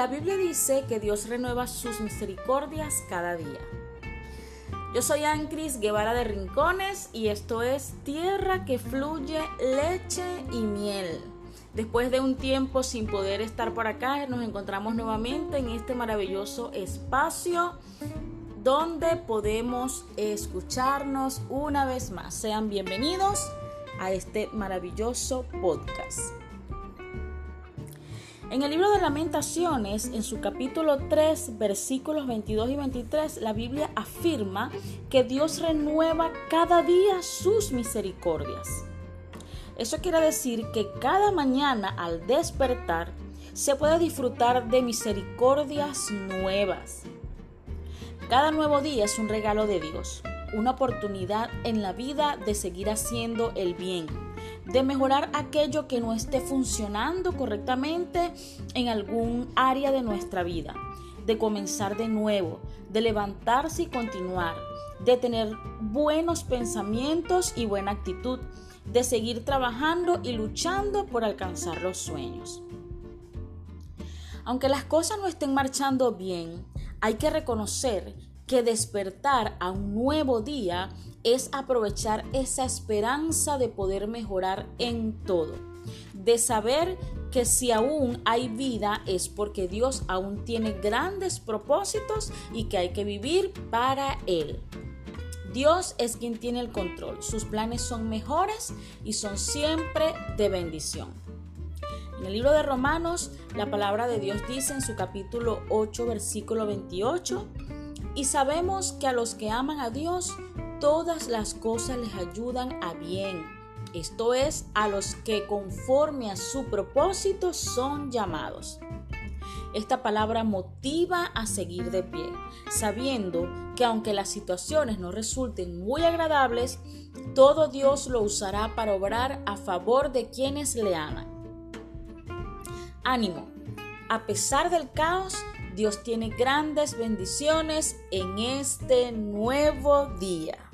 La Biblia dice que Dios renueva sus misericordias cada día. Yo soy Ancris Guevara de Rincones y esto es Tierra que fluye leche y miel. Después de un tiempo sin poder estar por acá, nos encontramos nuevamente en este maravilloso espacio donde podemos escucharnos una vez más. Sean bienvenidos a este maravilloso podcast. En el libro de lamentaciones, en su capítulo 3, versículos 22 y 23, la Biblia afirma que Dios renueva cada día sus misericordias. Eso quiere decir que cada mañana al despertar se puede disfrutar de misericordias nuevas. Cada nuevo día es un regalo de Dios, una oportunidad en la vida de seguir haciendo el bien de mejorar aquello que no esté funcionando correctamente en algún área de nuestra vida, de comenzar de nuevo, de levantarse y continuar, de tener buenos pensamientos y buena actitud, de seguir trabajando y luchando por alcanzar los sueños. Aunque las cosas no estén marchando bien, hay que reconocer que despertar a un nuevo día es aprovechar esa esperanza de poder mejorar en todo, de saber que si aún hay vida es porque Dios aún tiene grandes propósitos y que hay que vivir para Él. Dios es quien tiene el control, sus planes son mejores y son siempre de bendición. En el libro de Romanos, la palabra de Dios dice en su capítulo 8, versículo 28, y sabemos que a los que aman a Dios, todas las cosas les ayudan a bien. Esto es, a los que conforme a su propósito son llamados. Esta palabra motiva a seguir de pie, sabiendo que aunque las situaciones no resulten muy agradables, todo Dios lo usará para obrar a favor de quienes le aman. Ánimo, a pesar del caos, Dios tiene grandes bendiciones en este nuevo día.